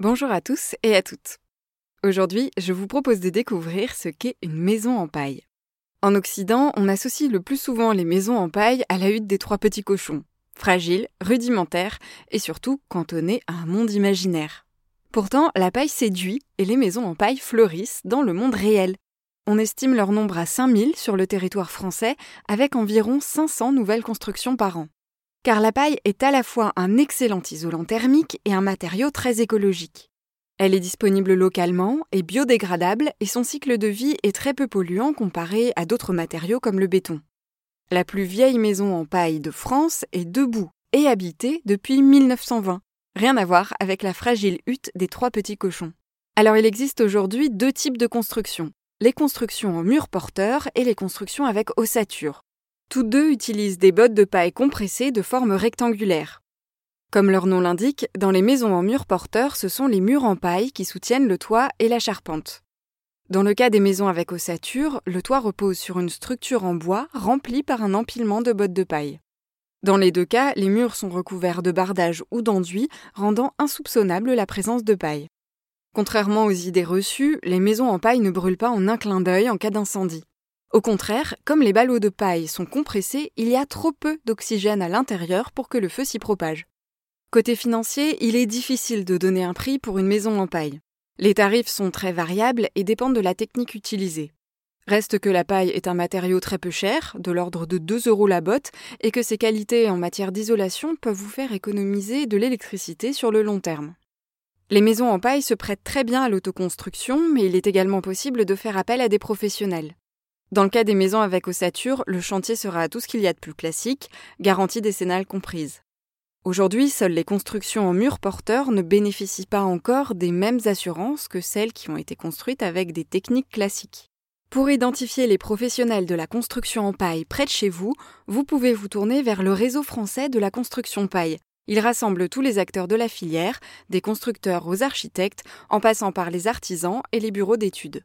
Bonjour à tous et à toutes. Aujourd'hui, je vous propose de découvrir ce qu'est une maison en paille. En Occident, on associe le plus souvent les maisons en paille à la hutte des trois petits cochons, fragiles, rudimentaires et surtout cantonnés à un monde imaginaire. Pourtant, la paille séduit et les maisons en paille fleurissent dans le monde réel. On estime leur nombre à 5000 sur le territoire français, avec environ 500 nouvelles constructions par an car la paille est à la fois un excellent isolant thermique et un matériau très écologique. Elle est disponible localement, est biodégradable et son cycle de vie est très peu polluant comparé à d'autres matériaux comme le béton. La plus vieille maison en paille de France est debout et habitée depuis 1920. Rien à voir avec la fragile hutte des trois petits cochons. Alors il existe aujourd'hui deux types de constructions. Les constructions en mur porteur et les constructions avec ossature. Tous deux utilisent des bottes de paille compressées de forme rectangulaire. Comme leur nom l'indique, dans les maisons en murs porteurs, ce sont les murs en paille qui soutiennent le toit et la charpente. Dans le cas des maisons avec ossature, le toit repose sur une structure en bois remplie par un empilement de bottes de paille. Dans les deux cas, les murs sont recouverts de bardage ou d'enduit, rendant insoupçonnable la présence de paille. Contrairement aux idées reçues, les maisons en paille ne brûlent pas en un clin d'œil en cas d'incendie. Au contraire, comme les ballots de paille sont compressés, il y a trop peu d'oxygène à l'intérieur pour que le feu s'y propage. Côté financier, il est difficile de donner un prix pour une maison en paille. Les tarifs sont très variables et dépendent de la technique utilisée. Reste que la paille est un matériau très peu cher, de l'ordre de 2 euros la botte, et que ses qualités en matière d'isolation peuvent vous faire économiser de l'électricité sur le long terme. Les maisons en paille se prêtent très bien à l'autoconstruction, mais il est également possible de faire appel à des professionnels. Dans le cas des maisons avec ossature, le chantier sera tout ce qu'il y a de plus classique, garantie décennale comprise. Aujourd'hui, seules les constructions en murs porteurs ne bénéficient pas encore des mêmes assurances que celles qui ont été construites avec des techniques classiques. Pour identifier les professionnels de la construction en paille près de chez vous, vous pouvez vous tourner vers le réseau français de la construction paille. Il rassemble tous les acteurs de la filière, des constructeurs aux architectes, en passant par les artisans et les bureaux d'études.